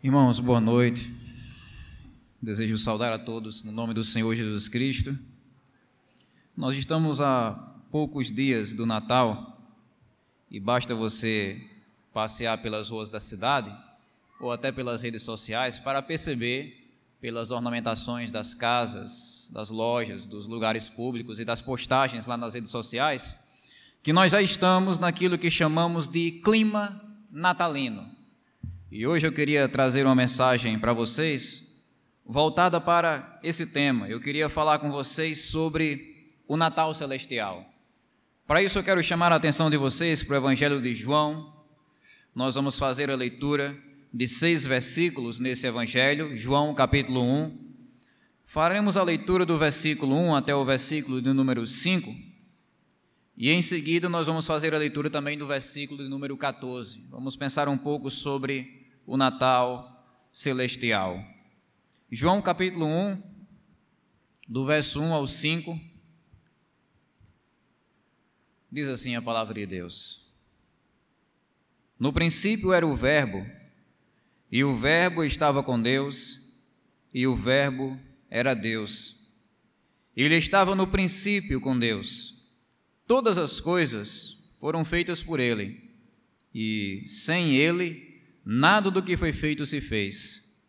Irmãos, boa noite. Desejo saudar a todos no nome do Senhor Jesus Cristo. Nós estamos a poucos dias do Natal e basta você passear pelas ruas da cidade ou até pelas redes sociais para perceber pelas ornamentações das casas, das lojas, dos lugares públicos e das postagens lá nas redes sociais que nós já estamos naquilo que chamamos de clima natalino. E hoje eu queria trazer uma mensagem para vocês voltada para esse tema. Eu queria falar com vocês sobre o Natal Celestial. Para isso eu quero chamar a atenção de vocês para o Evangelho de João. Nós vamos fazer a leitura de seis versículos nesse Evangelho, João capítulo 1. Faremos a leitura do versículo 1 até o versículo de número 5. E em seguida nós vamos fazer a leitura também do versículo de número 14. Vamos pensar um pouco sobre o Natal celestial. João capítulo 1, do verso 1 ao 5, diz assim a palavra de Deus: No princípio era o Verbo, e o Verbo estava com Deus, e o Verbo era Deus. Ele estava no princípio com Deus. Todas as coisas foram feitas por ele, e sem ele nada do que foi feito se fez.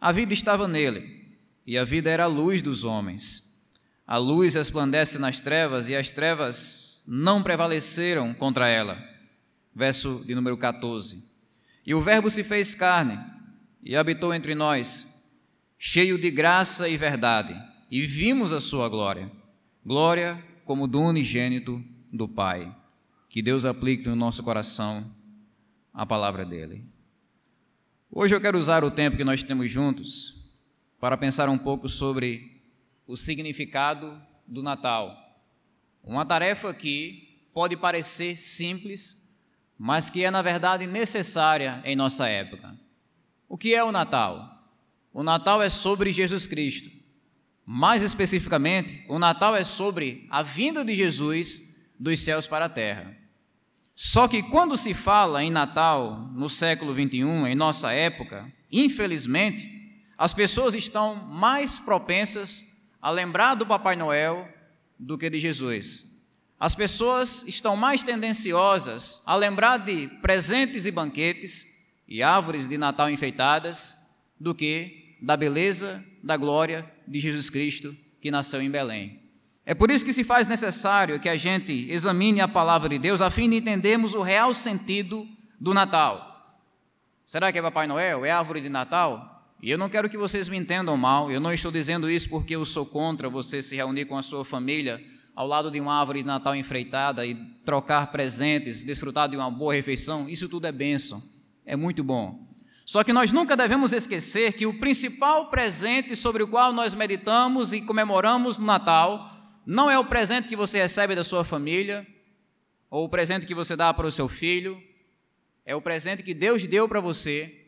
A vida estava nele, e a vida era a luz dos homens. A luz resplandece nas trevas, e as trevas não prevaleceram contra ela. Verso de número 14. E o Verbo se fez carne e habitou entre nós, cheio de graça e verdade, e vimos a sua glória. Glória como do unigênito do Pai. Que Deus aplique no nosso coração a palavra dele. Hoje eu quero usar o tempo que nós temos juntos para pensar um pouco sobre o significado do Natal. Uma tarefa que pode parecer simples, mas que é na verdade necessária em nossa época. O que é o Natal? O Natal é sobre Jesus Cristo. Mais especificamente, o Natal é sobre a vinda de Jesus dos céus para a terra. Só que quando se fala em Natal no século 21, em nossa época, infelizmente, as pessoas estão mais propensas a lembrar do Papai Noel do que de Jesus. As pessoas estão mais tendenciosas a lembrar de presentes e banquetes e árvores de Natal enfeitadas do que da beleza, da glória de Jesus Cristo que nasceu em Belém. É por isso que se faz necessário que a gente examine a palavra de Deus a fim de entendermos o real sentido do Natal. Será que é Papai Noel? É árvore de Natal? E eu não quero que vocês me entendam mal, eu não estou dizendo isso porque eu sou contra você se reunir com a sua família ao lado de uma árvore de Natal enfreitada e trocar presentes, desfrutar de uma boa refeição. Isso tudo é bênção, é muito bom. Só que nós nunca devemos esquecer que o principal presente sobre o qual nós meditamos e comemoramos no Natal não é o presente que você recebe da sua família, ou o presente que você dá para o seu filho, é o presente que Deus deu para você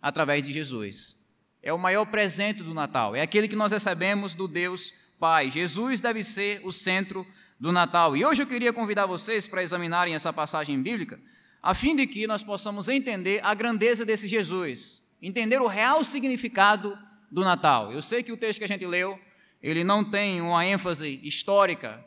através de Jesus. É o maior presente do Natal, é aquele que nós recebemos do Deus Pai. Jesus deve ser o centro do Natal. E hoje eu queria convidar vocês para examinarem essa passagem bíblica, a fim de que nós possamos entender a grandeza desse Jesus, entender o real significado do Natal. Eu sei que o texto que a gente leu ele não tem uma ênfase histórica,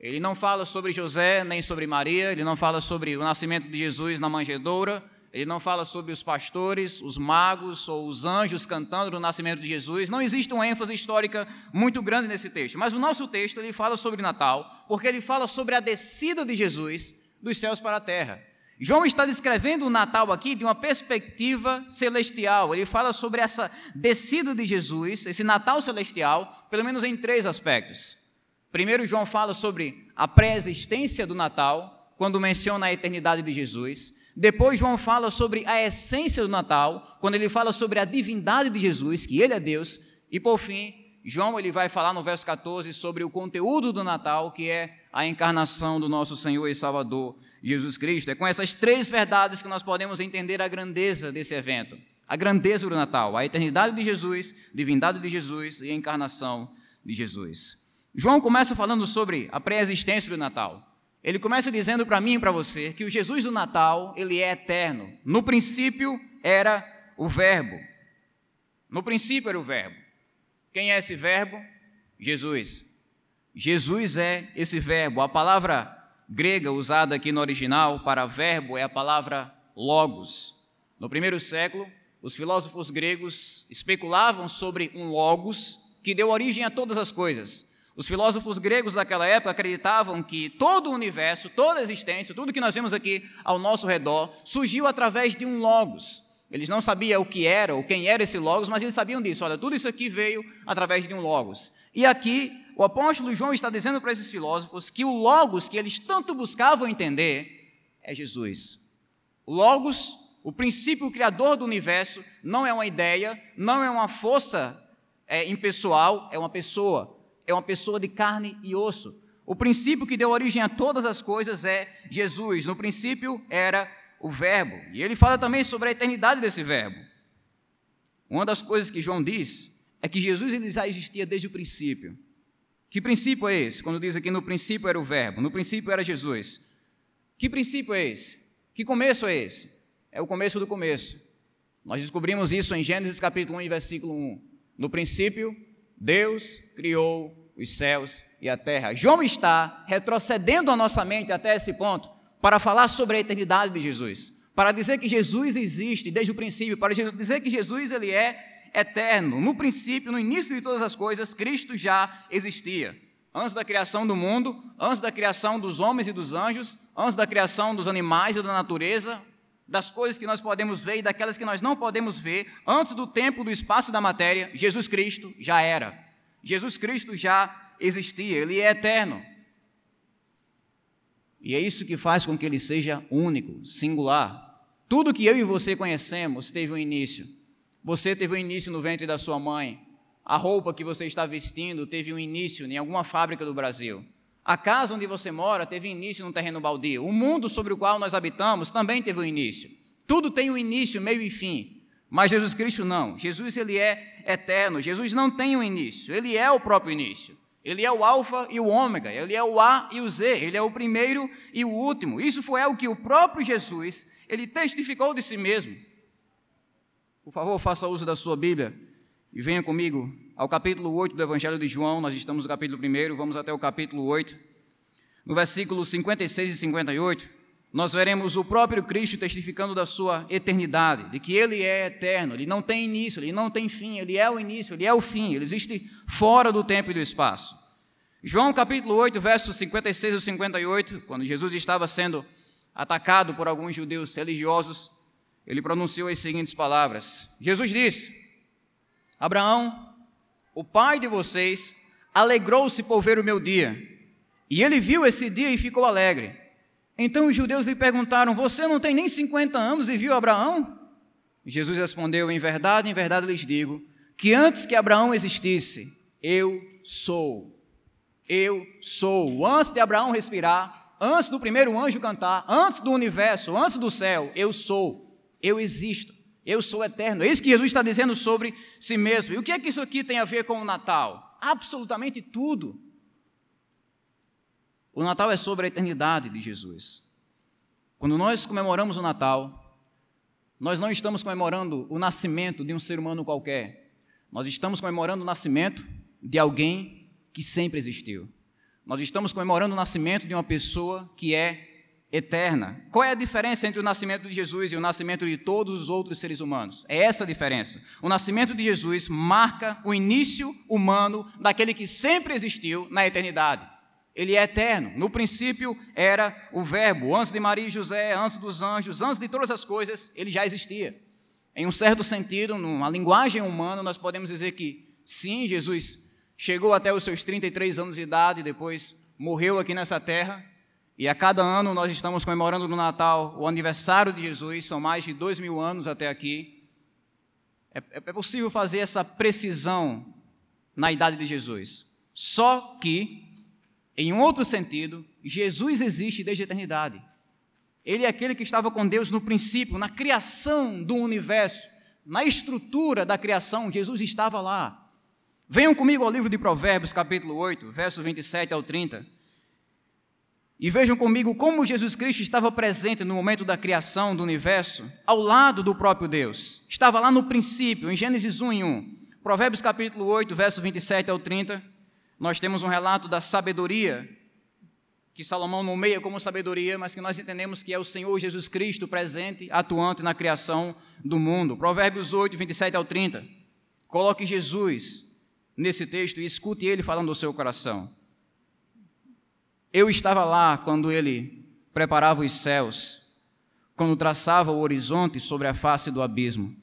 ele não fala sobre José nem sobre Maria, ele não fala sobre o nascimento de Jesus na manjedoura, ele não fala sobre os pastores, os magos ou os anjos cantando no nascimento de Jesus. Não existe uma ênfase histórica muito grande nesse texto. Mas o nosso texto ele fala sobre Natal, porque ele fala sobre a descida de Jesus dos céus para a terra. João está descrevendo o Natal aqui de uma perspectiva celestial. Ele fala sobre essa descida de Jesus, esse Natal celestial, pelo menos em três aspectos. Primeiro, João fala sobre a pré-existência do Natal, quando menciona a eternidade de Jesus. Depois, João fala sobre a essência do Natal, quando ele fala sobre a divindade de Jesus, que ele é Deus. E por fim, João ele vai falar no verso 14 sobre o conteúdo do Natal, que é a encarnação do nosso Senhor e Salvador Jesus Cristo. É com essas três verdades que nós podemos entender a grandeza desse evento. A grandeza do Natal, a eternidade de Jesus, divindade de Jesus e a encarnação de Jesus. João começa falando sobre a pré-existência do Natal. Ele começa dizendo para mim e para você que o Jesus do Natal, ele é eterno. No princípio era o Verbo. No princípio era o Verbo. Quem é esse Verbo? Jesus. Jesus é esse Verbo. A palavra grega usada aqui no original para verbo é a palavra logos. No primeiro século, os filósofos gregos especulavam sobre um logos que deu origem a todas as coisas. Os filósofos gregos daquela época acreditavam que todo o universo, toda a existência, tudo que nós vemos aqui ao nosso redor, surgiu através de um logos. Eles não sabiam o que era ou quem era esse logos, mas eles sabiam disso. Olha, tudo isso aqui veio através de um logos. E aqui o apóstolo João está dizendo para esses filósofos que o Logos que eles tanto buscavam entender é Jesus. Logos, o princípio criador do universo, não é uma ideia, não é uma força é, impessoal, é uma pessoa. É uma pessoa de carne e osso. O princípio que deu origem a todas as coisas é Jesus. No princípio era o Verbo. E ele fala também sobre a eternidade desse Verbo. Uma das coisas que João diz é que Jesus ele já existia desde o princípio. Que princípio é esse? Quando diz aqui no princípio era o Verbo, no princípio era Jesus. Que princípio é esse? Que começo é esse? É o começo do começo. Nós descobrimos isso em Gênesis capítulo 1, versículo 1. No princípio, Deus criou os céus e a terra. João está retrocedendo a nossa mente até esse ponto para falar sobre a eternidade de Jesus, para dizer que Jesus existe desde o princípio, para dizer que Jesus ele é eterno. No princípio, no início de todas as coisas, Cristo já existia. Antes da criação do mundo, antes da criação dos homens e dos anjos, antes da criação dos animais e da natureza, das coisas que nós podemos ver e daquelas que nós não podemos ver, antes do tempo, do espaço e da matéria, Jesus Cristo já era. Jesus Cristo já existia, ele é eterno. E é isso que faz com que ele seja único, singular. Tudo que eu e você conhecemos teve um início. Você teve um início no ventre da sua mãe. A roupa que você está vestindo teve um início em alguma fábrica do Brasil. A casa onde você mora teve início num terreno baldio. O mundo sobre o qual nós habitamos também teve um início. Tudo tem um início, meio e fim. Mas Jesus Cristo não. Jesus ele é eterno. Jesus não tem um início. Ele é o próprio início. Ele é o alfa e o ômega. Ele é o A e o Z. Ele é o primeiro e o último. Isso foi algo que o próprio Jesus ele testificou de si mesmo. Por favor, faça uso da sua Bíblia e venha comigo ao capítulo 8 do Evangelho de João. Nós estamos no capítulo 1, vamos até o capítulo 8. No versículo 56 e 58, nós veremos o próprio Cristo testificando da sua eternidade, de que ele é eterno, ele não tem início, ele não tem fim, ele é o início, ele é o fim, ele existe fora do tempo e do espaço. João capítulo 8, versos 56 e 58, quando Jesus estava sendo atacado por alguns judeus religiosos, ele pronunciou as seguintes palavras: Jesus disse: Abraão, o pai de vocês, alegrou-se por ver o meu dia, e ele viu esse dia e ficou alegre. Então os judeus lhe perguntaram: Você não tem nem 50 anos e viu Abraão? Jesus respondeu: Em verdade, em verdade lhes digo, que antes que Abraão existisse, eu sou. Eu sou. Antes de Abraão respirar, antes do primeiro anjo cantar, antes do universo, antes do céu, eu sou eu existo, eu sou eterno. É isso que Jesus está dizendo sobre si mesmo. E o que é que isso aqui tem a ver com o Natal? Absolutamente tudo. O Natal é sobre a eternidade de Jesus. Quando nós comemoramos o Natal, nós não estamos comemorando o nascimento de um ser humano qualquer. Nós estamos comemorando o nascimento de alguém que sempre existiu. Nós estamos comemorando o nascimento de uma pessoa que é eterna. Qual é a diferença entre o nascimento de Jesus e o nascimento de todos os outros seres humanos? É essa a diferença. O nascimento de Jesus marca o início humano daquele que sempre existiu na eternidade. Ele é eterno. No princípio era o Verbo. Antes de Maria e José, antes dos anjos, antes de todas as coisas, ele já existia. Em um certo sentido, numa linguagem humana, nós podemos dizer que sim, Jesus chegou até os seus 33 anos de idade e depois morreu aqui nessa terra, e a cada ano nós estamos comemorando no Natal o aniversário de Jesus, são mais de dois mil anos até aqui. É, é possível fazer essa precisão na idade de Jesus. Só que, em um outro sentido, Jesus existe desde a eternidade. Ele é aquele que estava com Deus no princípio, na criação do universo, na estrutura da criação, Jesus estava lá. Venham comigo ao livro de Provérbios, capítulo 8, verso 27 ao 30. E vejam comigo como Jesus Cristo estava presente no momento da criação do universo, ao lado do próprio Deus. Estava lá no princípio, em Gênesis 1 e 1. Provérbios capítulo 8, verso 27 ao 30, nós temos um relato da sabedoria, que Salomão nomeia como sabedoria, mas que nós entendemos que é o Senhor Jesus Cristo presente, atuante na criação do mundo. Provérbios 8, 27 ao 30. Coloque Jesus nesse texto e escute ele falando do seu coração. Eu estava lá quando ele preparava os céus, quando traçava o horizonte sobre a face do abismo.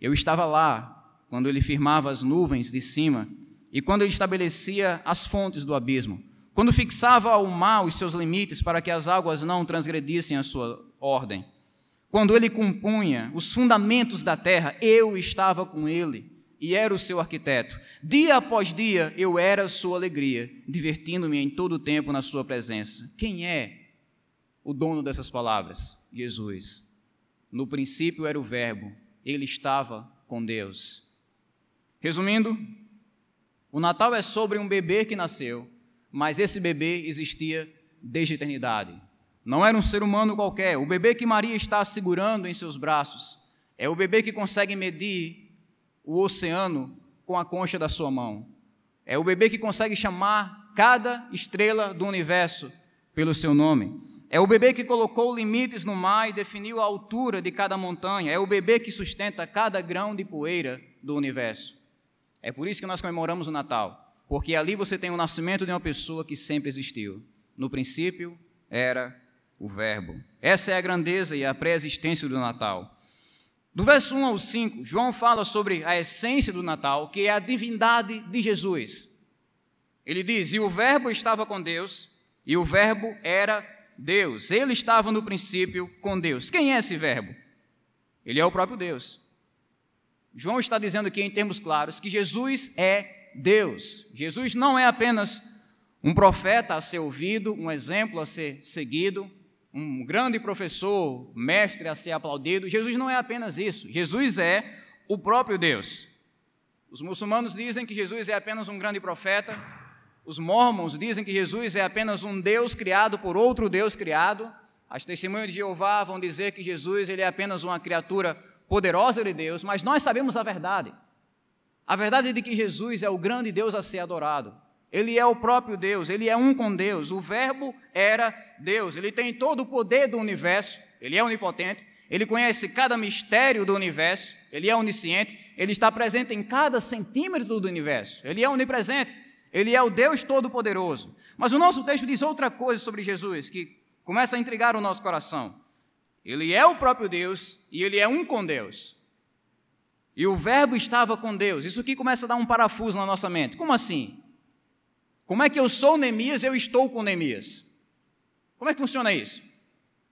Eu estava lá quando ele firmava as nuvens de cima e quando ele estabelecia as fontes do abismo, quando fixava ao mar os seus limites para que as águas não transgredissem a sua ordem. Quando ele compunha os fundamentos da terra, eu estava com ele e era o seu arquiteto. Dia após dia eu era sua alegria, divertindo-me em todo o tempo na sua presença. Quem é o dono dessas palavras? Jesus. No princípio era o Verbo, ele estava com Deus. Resumindo, o Natal é sobre um bebê que nasceu, mas esse bebê existia desde a eternidade. Não era um ser humano qualquer. O bebê que Maria está segurando em seus braços é o bebê que consegue medir o oceano com a concha da sua mão. É o bebê que consegue chamar cada estrela do universo pelo seu nome. É o bebê que colocou limites no mar e definiu a altura de cada montanha. É o bebê que sustenta cada grão de poeira do universo. É por isso que nós comemoramos o Natal, porque ali você tem o nascimento de uma pessoa que sempre existiu. No princípio era o Verbo. Essa é a grandeza e a pré-existência do Natal. Do verso 1 ao 5, João fala sobre a essência do Natal, que é a divindade de Jesus. Ele diz: E o Verbo estava com Deus, e o Verbo era Deus. Ele estava no princípio com Deus. Quem é esse Verbo? Ele é o próprio Deus. João está dizendo aqui, em termos claros, que Jesus é Deus. Jesus não é apenas um profeta a ser ouvido, um exemplo a ser seguido, um grande professor, mestre a ser aplaudido. Jesus não é apenas isso. Jesus é o próprio Deus. Os muçulmanos dizem que Jesus é apenas um grande profeta. Os mormons dizem que Jesus é apenas um Deus criado por outro Deus criado. As testemunhas de Jeová vão dizer que Jesus ele é apenas uma criatura poderosa de Deus, mas nós sabemos a verdade. A verdade é de que Jesus é o grande Deus a ser adorado. Ele é o próprio Deus, ele é um com Deus. O Verbo era Deus, ele tem todo o poder do universo, ele é onipotente, ele conhece cada mistério do universo, ele é onisciente, ele está presente em cada centímetro do universo, ele é onipresente, ele é o Deus Todo-Poderoso. Mas o nosso texto diz outra coisa sobre Jesus que começa a intrigar o nosso coração. Ele é o próprio Deus e ele é um com Deus. E o Verbo estava com Deus. Isso aqui começa a dar um parafuso na nossa mente. Como assim? Como é que eu sou Neemias eu estou com Neemias? Como é que funciona isso?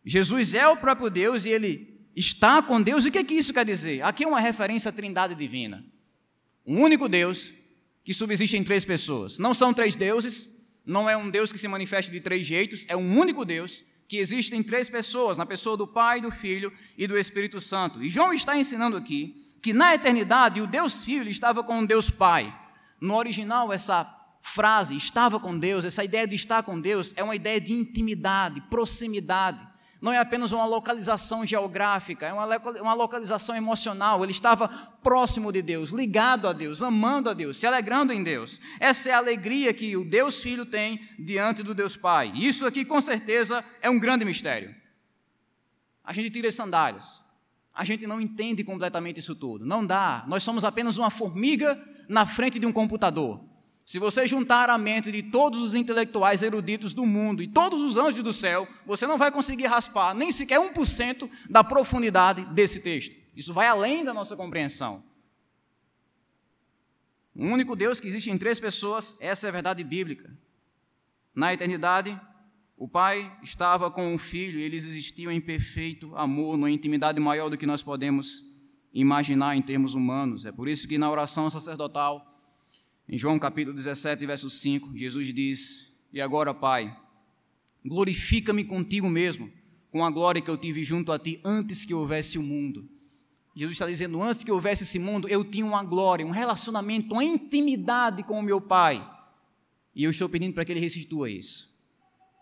Jesus é o próprio Deus e ele está com Deus. E o que, é que isso quer dizer? Aqui é uma referência à trindade divina. Um único Deus que subsiste em três pessoas. Não são três deuses, não é um Deus que se manifesta de três jeitos, é um único Deus que existe em três pessoas, na pessoa do Pai, do Filho e do Espírito Santo. E João está ensinando aqui que na eternidade o Deus Filho estava com o Deus Pai. No original, essa frase, estava com Deus, essa ideia de estar com Deus é uma ideia de intimidade, proximidade. Não é apenas uma localização geográfica, é uma localização emocional. Ele estava próximo de Deus, ligado a Deus, amando a Deus, se alegrando em Deus. Essa é a alegria que o Deus Filho tem diante do Deus Pai. Isso aqui, com certeza, é um grande mistério. A gente tira as sandálias. A gente não entende completamente isso tudo. Não dá. Nós somos apenas uma formiga na frente de um computador. Se você juntar a mente de todos os intelectuais eruditos do mundo e todos os anjos do céu, você não vai conseguir raspar nem sequer 1% da profundidade desse texto. Isso vai além da nossa compreensão. O único Deus que existe em três pessoas, essa é a verdade bíblica. Na eternidade, o Pai estava com o Filho e eles existiam em perfeito amor, numa intimidade maior do que nós podemos imaginar em termos humanos. É por isso que na oração sacerdotal, em João capítulo 17, verso 5, Jesus diz: E agora, Pai, glorifica-me contigo mesmo, com a glória que eu tive junto a ti antes que houvesse o mundo. Jesus está dizendo: Antes que houvesse esse mundo, eu tinha uma glória, um relacionamento, uma intimidade com o meu Pai. E eu estou pedindo para que ele restitua isso.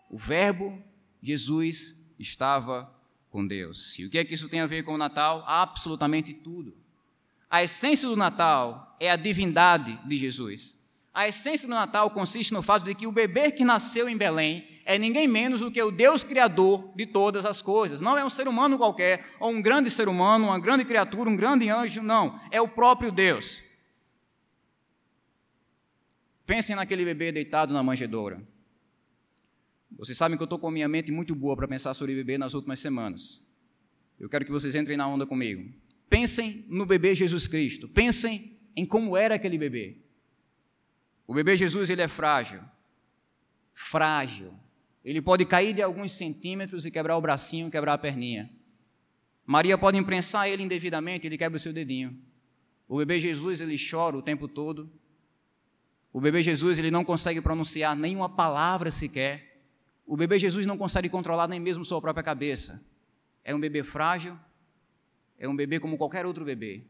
O Verbo, Jesus, estava com Deus. E o que é que isso tem a ver com o Natal? Absolutamente tudo. A essência do Natal é a divindade de Jesus. A essência do Natal consiste no fato de que o bebê que nasceu em Belém é ninguém menos do que o Deus Criador de todas as coisas. Não é um ser humano qualquer, ou um grande ser humano, uma grande criatura, um grande anjo, não. É o próprio Deus. Pensem naquele bebê deitado na manjedoura. Vocês sabem que eu estou com a minha mente muito boa para pensar sobre bebê nas últimas semanas. Eu quero que vocês entrem na onda comigo. Pensem no bebê Jesus Cristo. Pensem em como era aquele bebê. O bebê Jesus ele é frágil. Frágil. Ele pode cair de alguns centímetros e quebrar o bracinho, quebrar a perninha. Maria pode imprensar ele indevidamente, ele quebra o seu dedinho. O bebê Jesus ele chora o tempo todo. O bebê Jesus ele não consegue pronunciar nenhuma palavra sequer. O bebê Jesus não consegue controlar nem mesmo sua própria cabeça. É um bebê frágil, é um bebê como qualquer outro bebê.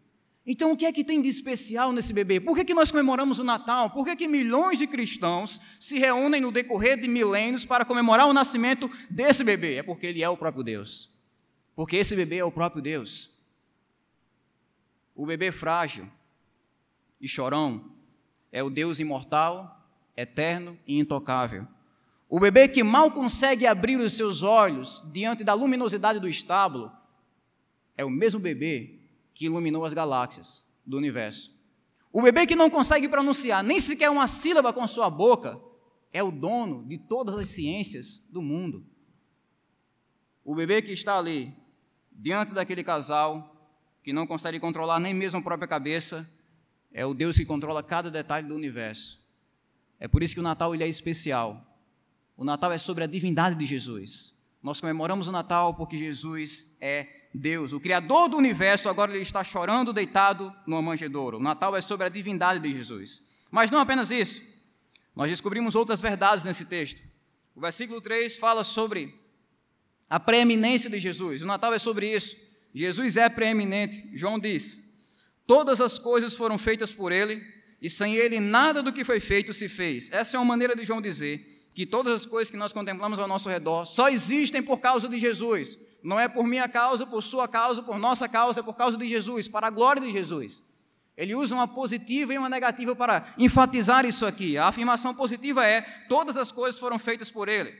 Então, o que é que tem de especial nesse bebê? Por que, que nós comemoramos o Natal? Por que, que milhões de cristãos se reúnem no decorrer de milênios para comemorar o nascimento desse bebê? É porque ele é o próprio Deus. Porque esse bebê é o próprio Deus. O bebê frágil e chorão é o Deus imortal, eterno e intocável. O bebê que mal consegue abrir os seus olhos diante da luminosidade do estábulo é o mesmo bebê que iluminou as galáxias do universo. O bebê que não consegue pronunciar nem sequer uma sílaba com sua boca é o dono de todas as ciências do mundo. O bebê que está ali, diante daquele casal, que não consegue controlar nem mesmo a própria cabeça, é o Deus que controla cada detalhe do universo. É por isso que o Natal ele é especial. O Natal é sobre a divindade de Jesus. Nós comemoramos o Natal porque Jesus é Deus, o Criador do universo, agora ele está chorando deitado numa manjedoura. O Natal é sobre a divindade de Jesus. Mas não apenas isso. Nós descobrimos outras verdades nesse texto. O versículo 3 fala sobre a preeminência de Jesus. O Natal é sobre isso. Jesus é preeminente. João diz: Todas as coisas foram feitas por ele, e sem ele nada do que foi feito se fez. Essa é uma maneira de João dizer que todas as coisas que nós contemplamos ao nosso redor só existem por causa de Jesus. Não é por minha causa, por sua causa, por nossa causa, é por causa de Jesus, para a glória de Jesus. Ele usa uma positiva e uma negativa para enfatizar isso aqui. A afirmação positiva é: todas as coisas foram feitas por Ele.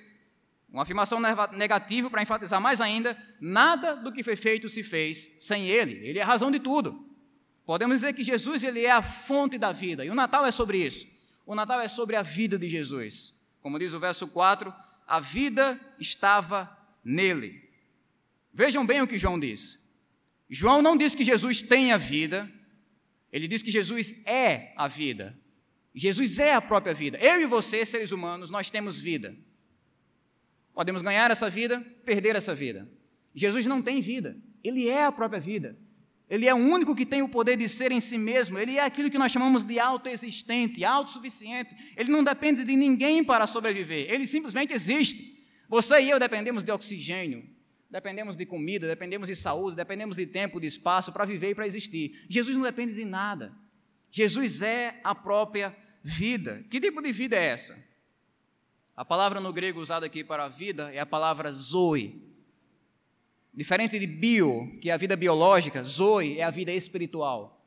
Uma afirmação negativa para enfatizar mais ainda: nada do que foi feito se fez sem Ele. Ele é a razão de tudo. Podemos dizer que Jesus ele é a fonte da vida, e o Natal é sobre isso. O Natal é sobre a vida de Jesus. Como diz o verso 4, a vida estava nele. Vejam bem o que João diz. João não diz que Jesus tem a vida, ele diz que Jesus é a vida. Jesus é a própria vida. Eu e você, seres humanos, nós temos vida. Podemos ganhar essa vida, perder essa vida. Jesus não tem vida, ele é a própria vida. Ele é o único que tem o poder de ser em si mesmo. Ele é aquilo que nós chamamos de autoexistente, autossuficiente. Ele não depende de ninguém para sobreviver. Ele simplesmente existe. Você e eu dependemos de oxigênio, dependemos de comida, dependemos de saúde, dependemos de tempo, de espaço para viver e para existir. Jesus não depende de nada. Jesus é a própria vida. Que tipo de vida é essa? A palavra no grego usada aqui para vida é a palavra zoe. Diferente de bio, que é a vida biológica, zoe é a vida espiritual.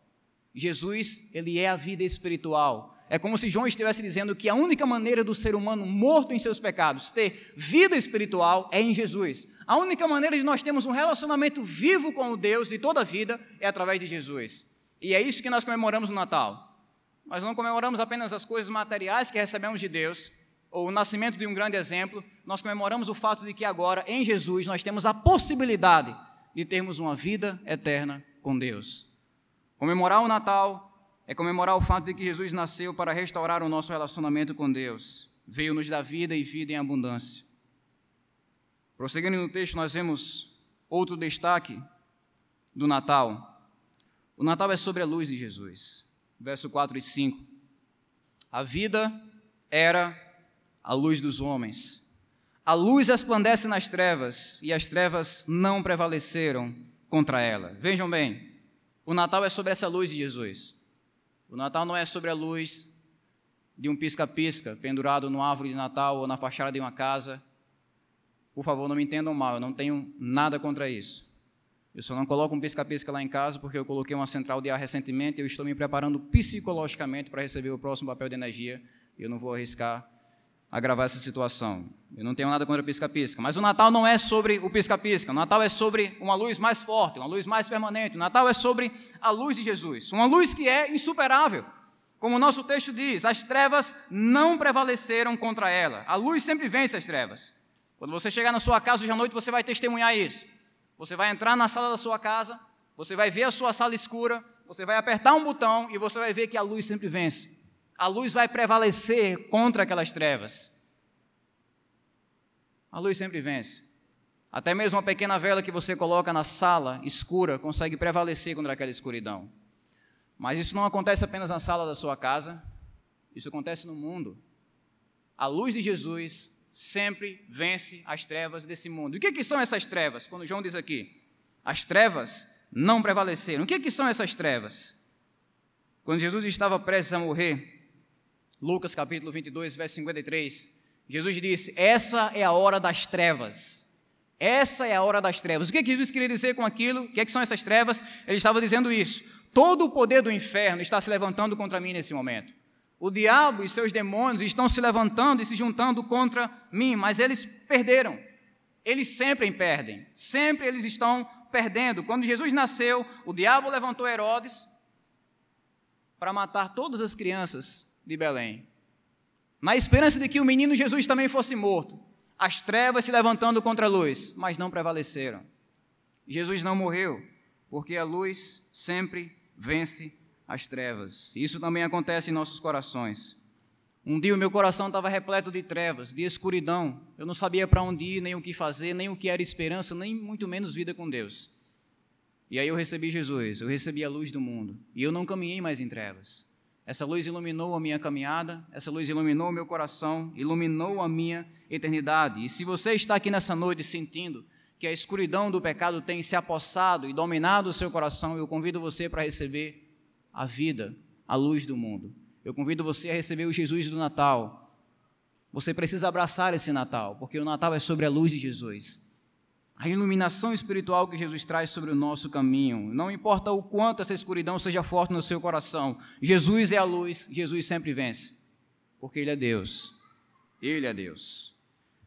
Jesus, ele é a vida espiritual. É como se João estivesse dizendo que a única maneira do ser humano morto em seus pecados ter vida espiritual é em Jesus. A única maneira de nós termos um relacionamento vivo com o Deus de toda a vida é através de Jesus. E é isso que nós comemoramos no Natal. Nós não comemoramos apenas as coisas materiais que recebemos de Deus, ou o nascimento de um grande exemplo, nós comemoramos o fato de que agora, em Jesus, nós temos a possibilidade de termos uma vida eterna com Deus. Comemorar o Natal é comemorar o fato de que Jesus nasceu para restaurar o nosso relacionamento com Deus, veio nos dar vida e vida em abundância. Prosseguindo no texto, nós vemos outro destaque do Natal. O Natal é sobre a luz de Jesus. Verso 4 e 5. A vida era a luz dos homens. A luz resplandece nas trevas e as trevas não prevaleceram contra ela. Vejam bem, o Natal é sobre essa luz de Jesus. O Natal não é sobre a luz de um pisca-pisca pendurado no árvore de Natal ou na fachada de uma casa. Por favor, não me entendam mal, eu não tenho nada contra isso. Eu só não coloco um pisca-pisca lá em casa porque eu coloquei uma central de ar recentemente e eu estou me preparando psicologicamente para receber o próximo papel de energia e eu não vou arriscar agravar essa situação. Eu não tenho nada contra pisca-pisca, mas o Natal não é sobre o pisca-pisca. O Natal é sobre uma luz mais forte, uma luz mais permanente. O Natal é sobre a luz de Jesus, uma luz que é insuperável. Como o nosso texto diz, as trevas não prevaleceram contra ela. A luz sempre vence as trevas. Quando você chegar na sua casa hoje à noite, você vai testemunhar isso. Você vai entrar na sala da sua casa, você vai ver a sua sala escura, você vai apertar um botão e você vai ver que a luz sempre vence. A luz vai prevalecer contra aquelas trevas. A luz sempre vence. Até mesmo uma pequena vela que você coloca na sala escura consegue prevalecer contra aquela escuridão. Mas isso não acontece apenas na sala da sua casa, isso acontece no mundo. A luz de Jesus sempre vence as trevas desse mundo. E o que, que são essas trevas? Quando João diz aqui, as trevas não prevaleceram. O que, que são essas trevas? Quando Jesus estava prestes a morrer, Lucas capítulo 22, verso 53, Jesus disse: Essa é a hora das trevas. Essa é a hora das trevas. O que, que Jesus queria dizer com aquilo? O que, que são essas trevas? Ele estava dizendo isso. Todo o poder do inferno está se levantando contra mim nesse momento. O diabo e seus demônios estão se levantando e se juntando contra mim, mas eles perderam. Eles sempre perdem. Sempre eles estão perdendo. Quando Jesus nasceu, o diabo levantou Herodes para matar todas as crianças de Belém, na esperança de que o menino Jesus também fosse morto. As trevas se levantando contra a luz, mas não prevaleceram. Jesus não morreu, porque a luz sempre vence as trevas. Isso também acontece em nossos corações. Um dia o meu coração estava repleto de trevas, de escuridão. Eu não sabia para onde ir, nem o que fazer, nem o que era esperança, nem muito menos vida com Deus. E aí eu recebi Jesus, eu recebi a luz do mundo. E eu não caminhei mais em trevas. Essa luz iluminou a minha caminhada, essa luz iluminou o meu coração, iluminou a minha eternidade. E se você está aqui nessa noite sentindo que a escuridão do pecado tem se apossado e dominado o seu coração, eu convido você para receber a vida, a luz do mundo. Eu convido você a receber o Jesus do Natal. Você precisa abraçar esse Natal, porque o Natal é sobre a luz de Jesus. A iluminação espiritual que Jesus traz sobre o nosso caminho. Não importa o quanto essa escuridão seja forte no seu coração, Jesus é a luz, Jesus sempre vence, porque Ele é Deus. Ele é Deus.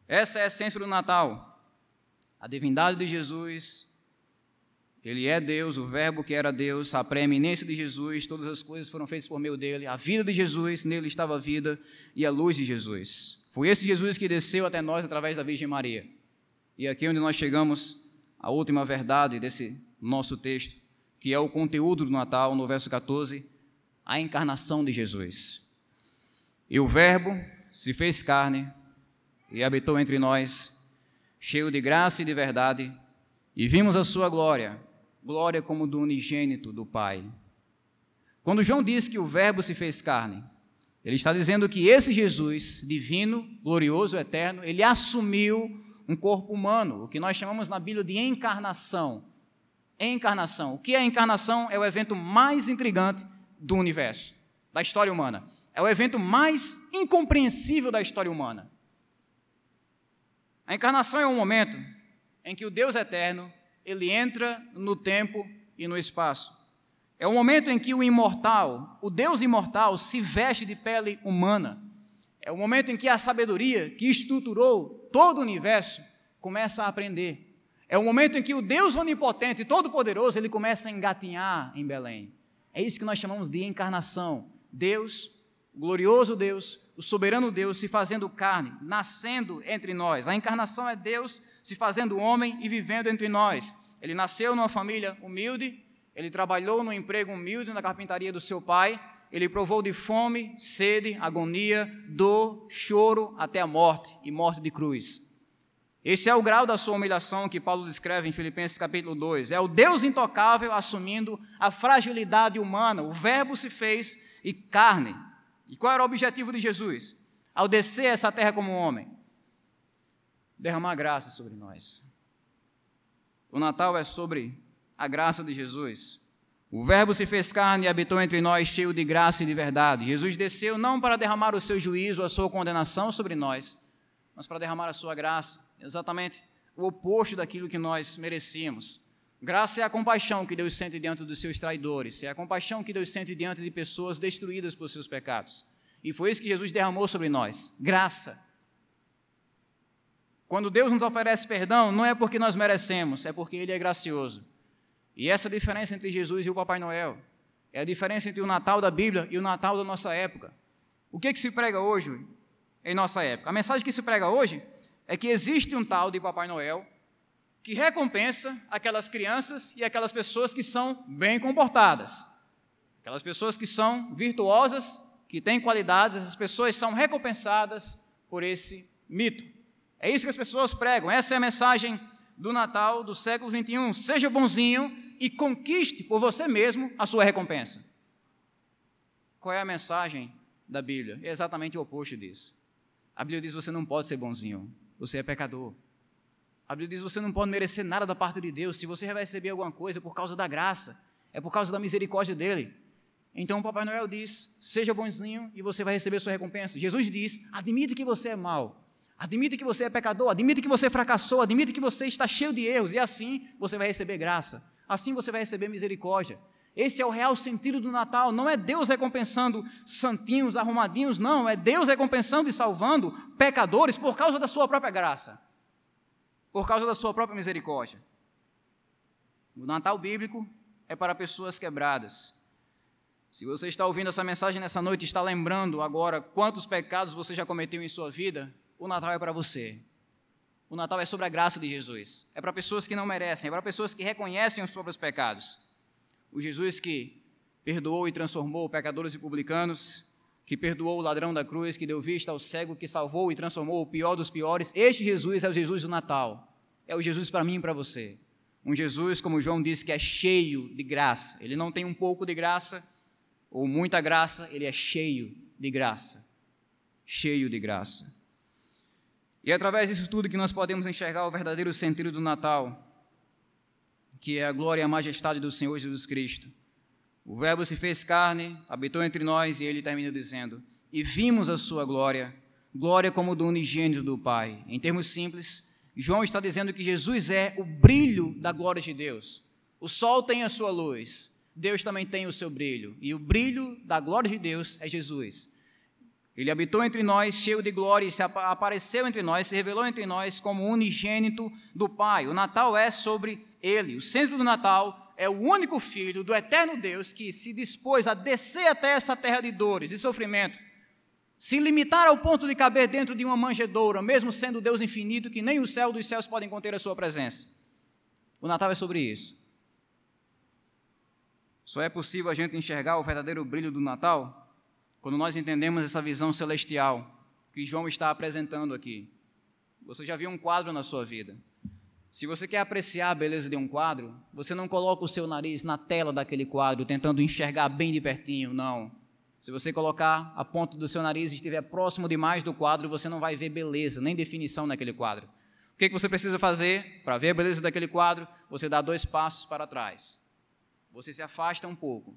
Essa é a essência do Natal a divindade de Jesus, ele é Deus, o Verbo que era Deus, a preeminência de Jesus, todas as coisas foram feitas por meio dele, a vida de Jesus, nele estava a vida e a luz de Jesus. Foi esse Jesus que desceu até nós através da Virgem Maria. E aqui é onde nós chegamos à última verdade desse nosso texto, que é o conteúdo do Natal, no verso 14, a encarnação de Jesus. E o Verbo se fez carne e habitou entre nós cheio de graça e de verdade, e vimos a sua glória, glória como do unigênito do Pai. Quando João diz que o Verbo se fez carne, ele está dizendo que esse Jesus, divino, glorioso, eterno, ele assumiu um corpo humano, o que nós chamamos na Bíblia de encarnação. Encarnação. O que é a encarnação? É o evento mais intrigante do universo, da história humana. É o evento mais incompreensível da história humana. A encarnação é um momento em que o Deus eterno, ele entra no tempo e no espaço. É o momento em que o imortal, o Deus imortal, se veste de pele humana. É o momento em que a sabedoria que estruturou todo o universo começa a aprender. É o momento em que o Deus onipotente todo-poderoso, ele começa a engatinhar em Belém. É isso que nós chamamos de encarnação. Deus o glorioso Deus, o soberano Deus se fazendo carne, nascendo entre nós. A encarnação é Deus se fazendo homem e vivendo entre nós. Ele nasceu numa família humilde, ele trabalhou no emprego humilde na carpintaria do seu pai, ele provou de fome, sede, agonia, dor, choro até a morte e morte de cruz. Esse é o grau da sua humilhação que Paulo descreve em Filipenses capítulo 2. É o Deus intocável assumindo a fragilidade humana. O Verbo se fez e carne. E qual era o objetivo de Jesus? Ao descer essa terra como homem, derramar graça sobre nós. O Natal é sobre a graça de Jesus. O Verbo se fez carne e habitou entre nós, cheio de graça e de verdade. Jesus desceu não para derramar o seu juízo, a sua condenação sobre nós, mas para derramar a sua graça. Exatamente o oposto daquilo que nós merecíamos. Graça é a compaixão que Deus sente diante dos seus traidores, é a compaixão que Deus sente diante de pessoas destruídas por seus pecados. E foi isso que Jesus derramou sobre nós: graça. Quando Deus nos oferece perdão, não é porque nós merecemos, é porque Ele é gracioso. E essa diferença entre Jesus e o Papai Noel. É a diferença entre o Natal da Bíblia e o Natal da nossa época. O que, é que se prega hoje em nossa época? A mensagem que se prega hoje é que existe um tal de Papai Noel que recompensa aquelas crianças e aquelas pessoas que são bem comportadas. Aquelas pessoas que são virtuosas, que têm qualidades, essas pessoas são recompensadas por esse mito. É isso que as pessoas pregam. Essa é a mensagem do Natal do século 21. Seja bonzinho e conquiste por você mesmo a sua recompensa. Qual é a mensagem da Bíblia? É exatamente o oposto disso. A Bíblia diz: você não pode ser bonzinho, você é pecador. A Bíblia diz: você não pode merecer nada da parte de Deus. Se você vai receber alguma coisa é por causa da graça, é por causa da misericórdia dele. Então o Papai Noel diz: seja bonzinho e você vai receber sua recompensa. Jesus diz: admite que você é mau Admite que você é pecador, admite que você fracassou, admite que você está cheio de erros, e assim você vai receber graça, assim você vai receber misericórdia. Esse é o real sentido do Natal, não é Deus recompensando santinhos, arrumadinhos, não, é Deus recompensando e salvando pecadores por causa da sua própria graça, por causa da sua própria misericórdia. O Natal bíblico é para pessoas quebradas. Se você está ouvindo essa mensagem nessa noite, está lembrando agora quantos pecados você já cometeu em sua vida, o Natal é para você. O Natal é sobre a graça de Jesus. É para pessoas que não merecem, é para pessoas que reconhecem os próprios pecados. O Jesus que perdoou e transformou pecadores e publicanos, que perdoou o ladrão da cruz, que deu vista ao cego, que salvou e transformou o pior dos piores. Este Jesus é o Jesus do Natal. É o Jesus para mim e para você. Um Jesus, como João disse, que é cheio de graça. Ele não tem um pouco de graça ou muita graça, ele é cheio de graça. Cheio de graça. E é através disso tudo que nós podemos enxergar o verdadeiro sentido do Natal, que é a glória e a majestade do Senhor Jesus Cristo. O Verbo se fez carne, habitou entre nós, e ele termina dizendo: E vimos a sua glória, glória como do unigênito do Pai. Em termos simples, João está dizendo que Jesus é o brilho da glória de Deus. O sol tem a sua luz, Deus também tem o seu brilho, e o brilho da glória de Deus é Jesus. Ele habitou entre nós, cheio de glória, e se apareceu entre nós, se revelou entre nós como unigênito do Pai. O Natal é sobre ele. O centro do Natal é o único filho do eterno Deus que se dispôs a descer até essa terra de dores e sofrimento, se limitar ao ponto de caber dentro de uma manjedoura, mesmo sendo Deus infinito, que nem o céu dos céus podem conter a sua presença. O Natal é sobre isso. Só é possível a gente enxergar o verdadeiro brilho do Natal quando nós entendemos essa visão celestial que João está apresentando aqui. Você já viu um quadro na sua vida. Se você quer apreciar a beleza de um quadro, você não coloca o seu nariz na tela daquele quadro, tentando enxergar bem de pertinho, não. Se você colocar a ponta do seu nariz e estiver próximo demais do quadro, você não vai ver beleza, nem definição naquele quadro. O que, que você precisa fazer para ver a beleza daquele quadro? Você dá dois passos para trás. Você se afasta um pouco.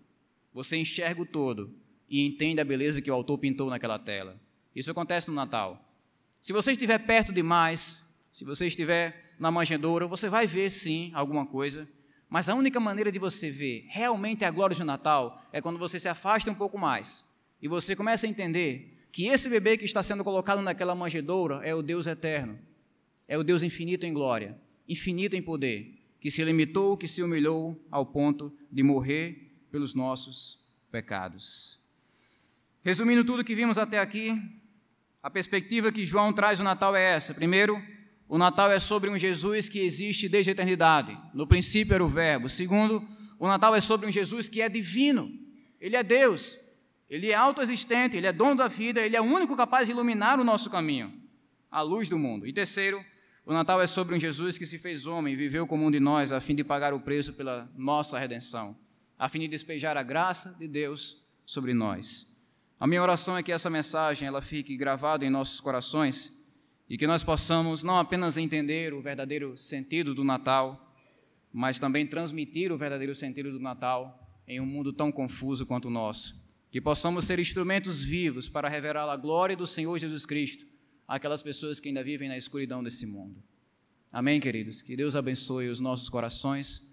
Você enxerga o todo e entende a beleza que o autor pintou naquela tela. Isso acontece no Natal. Se você estiver perto demais, se você estiver na manjedoura, você vai ver sim alguma coisa, mas a única maneira de você ver realmente a glória do Natal é quando você se afasta um pouco mais e você começa a entender que esse bebê que está sendo colocado naquela manjedoura é o Deus eterno, é o Deus infinito em glória, infinito em poder, que se limitou, que se humilhou ao ponto de morrer pelos nossos pecados. Resumindo tudo que vimos até aqui, a perspectiva que João traz do Natal é essa. Primeiro, o Natal é sobre um Jesus que existe desde a eternidade. No princípio era o Verbo. Segundo, o Natal é sobre um Jesus que é divino. Ele é Deus. Ele é autoexistente, ele é dono da vida, ele é o único capaz de iluminar o nosso caminho, a luz do mundo. E terceiro, o Natal é sobre um Jesus que se fez homem viveu como um de nós a fim de pagar o preço pela nossa redenção, a fim de despejar a graça de Deus sobre nós. A minha oração é que essa mensagem ela fique gravada em nossos corações e que nós possamos não apenas entender o verdadeiro sentido do Natal, mas também transmitir o verdadeiro sentido do Natal em um mundo tão confuso quanto o nosso. Que possamos ser instrumentos vivos para revelar a glória do Senhor Jesus Cristo àquelas pessoas que ainda vivem na escuridão desse mundo. Amém, queridos? Que Deus abençoe os nossos corações